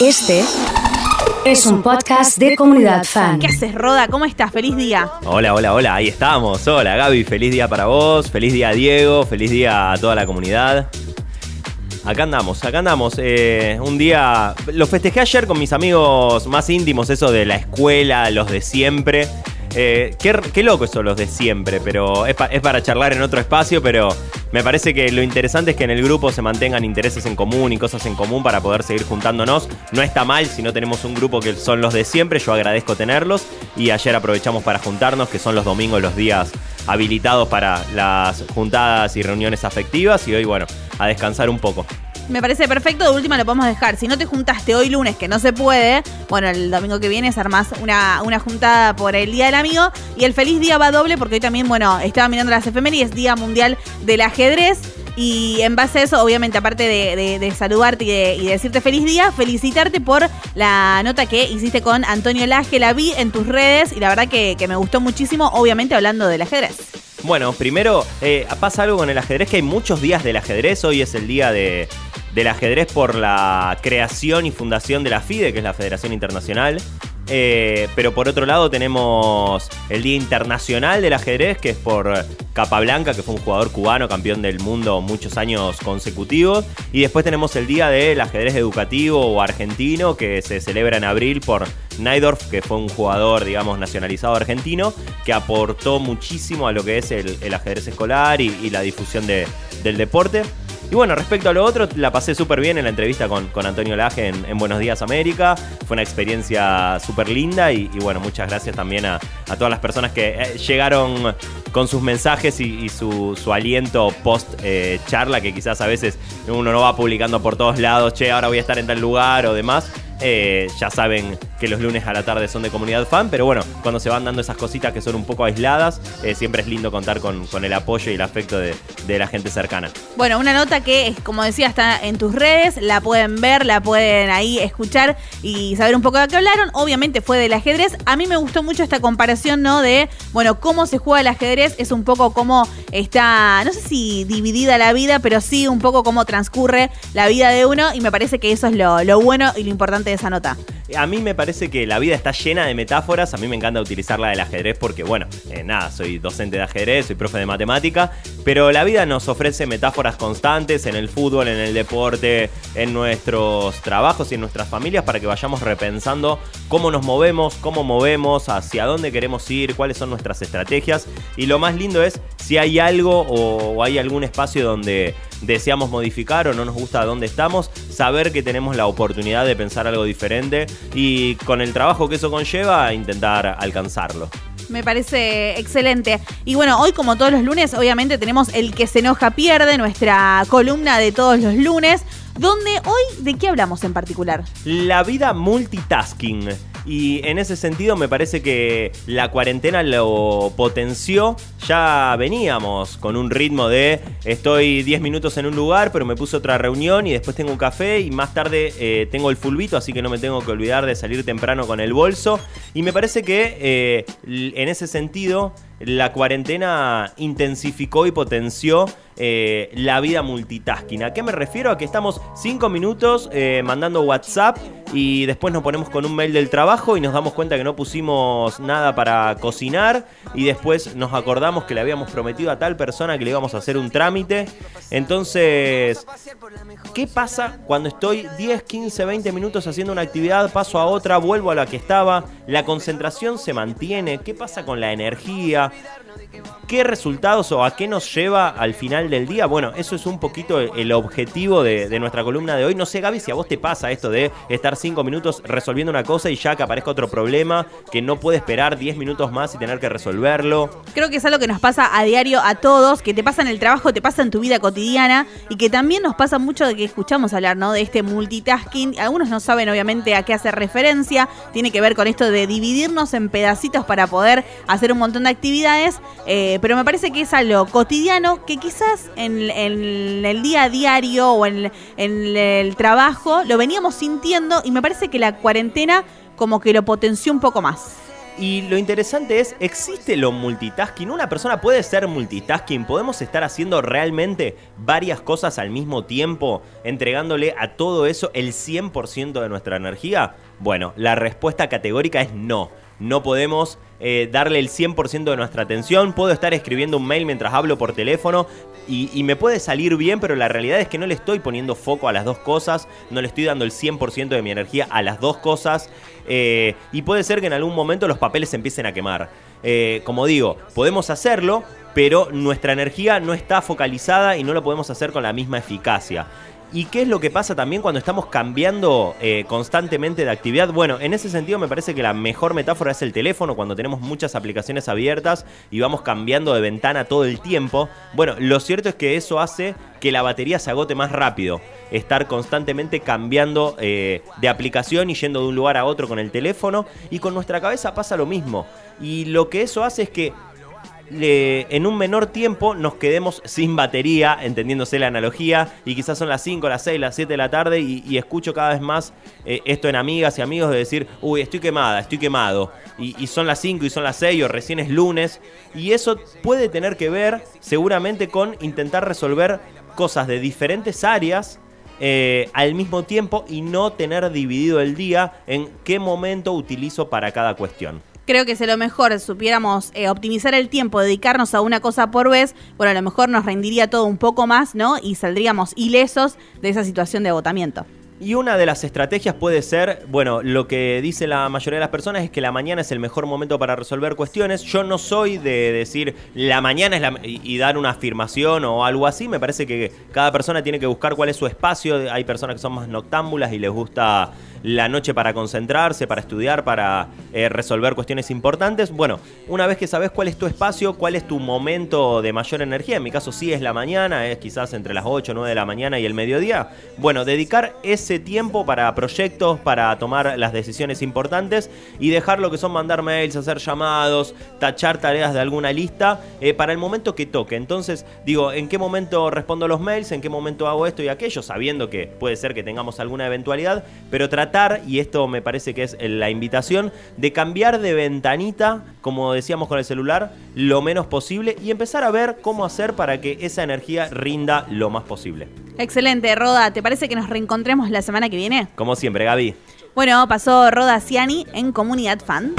Este es un podcast de comunidad fan. ¿Qué haces, Roda? ¿Cómo estás? Feliz día. Hola, hola, hola, ahí estamos. Hola Gaby, feliz día para vos, feliz día Diego, feliz día a toda la comunidad. Acá andamos, acá andamos. Eh, un día. Lo festejé ayer con mis amigos más íntimos, eso de la escuela, los de siempre. Eh, qué, qué loco eso, los de siempre, pero es, es para charlar en otro espacio, pero me parece que lo interesante es que en el grupo se mantengan intereses en común y cosas en común para poder seguir juntándonos. No está mal si no tenemos un grupo que son los de siempre, yo agradezco tenerlos y ayer aprovechamos para juntarnos, que son los domingos los días habilitados para las juntadas y reuniones afectivas y hoy, bueno, a descansar un poco. Me parece perfecto, de última lo podemos dejar. Si no te juntaste hoy lunes, que no se puede, bueno, el domingo que viene es armás una, una juntada por el Día del Amigo. Y el feliz día va doble porque hoy también, bueno, estaba mirando las efemérides, Día Mundial del Ajedrez. Y en base a eso, obviamente, aparte de, saludarte y de, y de decirte feliz día, felicitarte por la nota que hiciste con Antonio Laje. La vi en tus redes y la verdad que me gustó muchísimo, obviamente hablando del ajedrez. Bueno, primero eh, pasa algo con el ajedrez, que hay muchos días del ajedrez. Hoy es el día de, del ajedrez por la creación y fundación de la FIDE, que es la Federación Internacional. Eh, pero por otro lado tenemos el Día Internacional del Ajedrez, que es por Capablanca, que fue un jugador cubano, campeón del mundo muchos años consecutivos. Y después tenemos el Día del Ajedrez Educativo o Argentino, que se celebra en abril por Naidorf, que fue un jugador, digamos, nacionalizado argentino, que aportó muchísimo a lo que es el, ajedrez escolar y, la difusión de- del deporte. Y bueno, respecto a lo otro, la pasé súper bien en la entrevista con, con Antonio Laje en, en Buenos Días América. Fue una experiencia súper linda y, bueno, muchas gracias también a, a todas las personas que eh, llegaron con sus mensajes y, y su, su aliento post eh, charla, que quizás a veces uno no va publicando por todos lados, che, ahora voy a estar en tal lugar o demás. Eh, ya saben que los lunes a la tarde son de comunidad fan, pero bueno, cuando se van dando esas cositas que son un poco aisladas, eh, siempre es lindo contar con, con el apoyo y el afecto de, de la gente cercana. Bueno, una nota que, como decía, está en tus redes, la pueden ver, la pueden ahí escuchar y saber un poco de qué hablaron. Obviamente fue del ajedrez. A mí me gustó mucho esta comparación, ¿no? De, bueno, cómo se juega el ajedrez, es un poco cómo está, no sé si dividida la vida, pero sí un poco cómo transcurre la vida de uno y me parece que eso es lo, lo bueno y lo importante de esa nota. A mí me parece que la vida está llena de metáforas. A mí me encanta utilizar la del ajedrez porque, bueno, eh, nada, soy docente de ajedrez, soy profe de matemática. Pero la vida nos ofrece metáforas constantes en el fútbol, en el deporte, en nuestros trabajos y en nuestras familias para que vayamos repensando cómo nos movemos, cómo movemos, hacia dónde queremos ir, cuáles son nuestras estrategias. Y lo más lindo es si hay algo o, o hay algún espacio donde deseamos modificar o no nos gusta dónde estamos, saber que tenemos la oportunidad de pensar algo diferente y con el trabajo que eso conlleva intentar alcanzarlo. Me parece excelente. Y bueno, hoy como todos los lunes, obviamente tenemos el que se enoja pierde, nuestra columna de todos los lunes, donde hoy, ¿de qué hablamos en particular? La vida multitasking. Y en ese sentido me parece que la cuarentena lo potenció. Ya veníamos con un ritmo de estoy 10 minutos en un lugar, pero me puse otra reunión y después tengo un café y más tarde eh, tengo el fulbito, así que no me tengo que olvidar de salir temprano con el bolso. Y me parece que eh, en ese sentido la cuarentena intensificó y potenció eh, la vida multitasking. ¿A qué me refiero? A que estamos 5 minutos eh, mandando WhatsApp y después nos ponemos con un mail del trabajo y nos damos cuenta que no pusimos nada para cocinar y después nos acordamos que le habíamos prometido a tal persona que le íbamos a hacer un trámite. Entonces, ¿qué pasa cuando estoy 10, 15, 20 minutos haciendo una actividad, paso a otra, vuelvo a la que estaba? La concentración se mantiene. ¿Qué pasa con la energía? Bogotá. ¿Qué resultados o a qué nos lleva al final del día? Bueno, eso es un poquito el objetivo de, de nuestra columna de hoy. No sé, Gaby, si a vos te pasa esto de estar cinco minutos resolviendo una cosa y ya que aparezca otro problema que no puede esperar 10 minutos más y tener que resolverlo. Creo que es algo que nos pasa a diario a todos, que te pasa en el trabajo, te pasa en tu vida cotidiana y que también nos pasa mucho de que escuchamos hablar, ¿no? De este multitasking. Algunos no saben obviamente a qué hace referencia, tiene que ver con esto de dividirnos en pedacitos para poder hacer un montón de actividades, eh, pero me parece que es algo cotidiano que quizás en, en el día a diario o en, en el trabajo lo veníamos sintiendo y me parece que la cuarentena como que lo potenció un poco más. Y lo interesante es, ¿existe lo multitasking? ¿Una persona puede ser multitasking? ¿Podemos estar haciendo realmente varias cosas al mismo tiempo, entregándole a todo eso el 100% de nuestra energía? Bueno, la respuesta categórica es no. No podemos eh, darle el 100% de nuestra atención. Puedo estar escribiendo un mail mientras hablo por teléfono y, me puede salir bien, pero la realidad es que no le estoy poniendo foco a las dos cosas, no le estoy dando el 100% de mi energía a las dos cosas. Eh, y puede ser que en algún momento los papeles se empiecen a quemar. Eh, como digo, podemos hacerlo, pero nuestra energía no está focalizada y no lo podemos hacer con la misma eficacia. ¿Y qué es lo que pasa también cuando estamos cambiando eh, constantemente de actividad? Bueno, en ese sentido me parece que la mejor metáfora es el teléfono, cuando tenemos muchas aplicaciones abiertas y vamos cambiando de ventana todo el tiempo. Bueno, lo cierto es que eso hace que la batería se agote más rápido. Estar constantemente cambiando eh, de aplicación y yendo de un lugar a otro con el teléfono. Y con nuestra cabeza pasa lo mismo. Y lo que eso hace es que en un menor tiempo nos quedemos sin batería, entendiéndose la analogía, y quizás son las 5, las 6, las 7 de la tarde, y, escucho cada vez más eh, esto en amigas y amigos de decir, uy, estoy quemada, estoy quemado, y, son las 5 y son las 6, o recién es lunes, y eso puede tener que ver seguramente con intentar resolver cosas de diferentes áreas. Eh, al mismo tiempo y no tener dividido el día en qué momento utilizo para cada cuestión creo que si a lo mejor supiéramos eh, optimizar el tiempo, dedicarnos a una cosa por vez, bueno, a lo mejor nos rendiría todo un poco más, ¿no? Y saldríamos ilesos de esa situación de agotamiento. Y una de las estrategias puede ser, bueno, lo que dice la mayoría de las personas es que la mañana es el mejor momento para resolver cuestiones. Yo no soy de decir la mañana es la y, dar una afirmación o algo así. Me parece que cada persona tiene que buscar cuál es su espacio. Hay personas que son más noctámbulas y les gusta la noche para concentrarse, para estudiar, para eh, resolver cuestiones importantes. Bueno, una vez que sabes cuál es tu espacio, cuál es tu momento de mayor energía, en mi caso sí es la mañana, es quizás entre las 8 o 9 de la mañana y el mediodía. Bueno, dedicar tiempo para proyectos, para tomar las decisiones importantes y dejar lo que son mandar mails, hacer llamados, tachar tareas de alguna lista eh, para el momento que toque. Entonces, digo, ¿en qué momento respondo los mails? ¿En qué momento hago esto y aquello? Sabiendo que puede ser que tengamos alguna eventualidad, pero tratar, y esto me parece que es la invitación, de cambiar de ventanita, como decíamos con el celular, lo menos posible y empezar a ver cómo hacer para que esa energía rinda lo más posible. Excelente, Roda. ¿Te parece que nos reencontremos la semana que viene? Como siempre, Gaby. Bueno, pasó Roda Ciani en Comunidad Fan.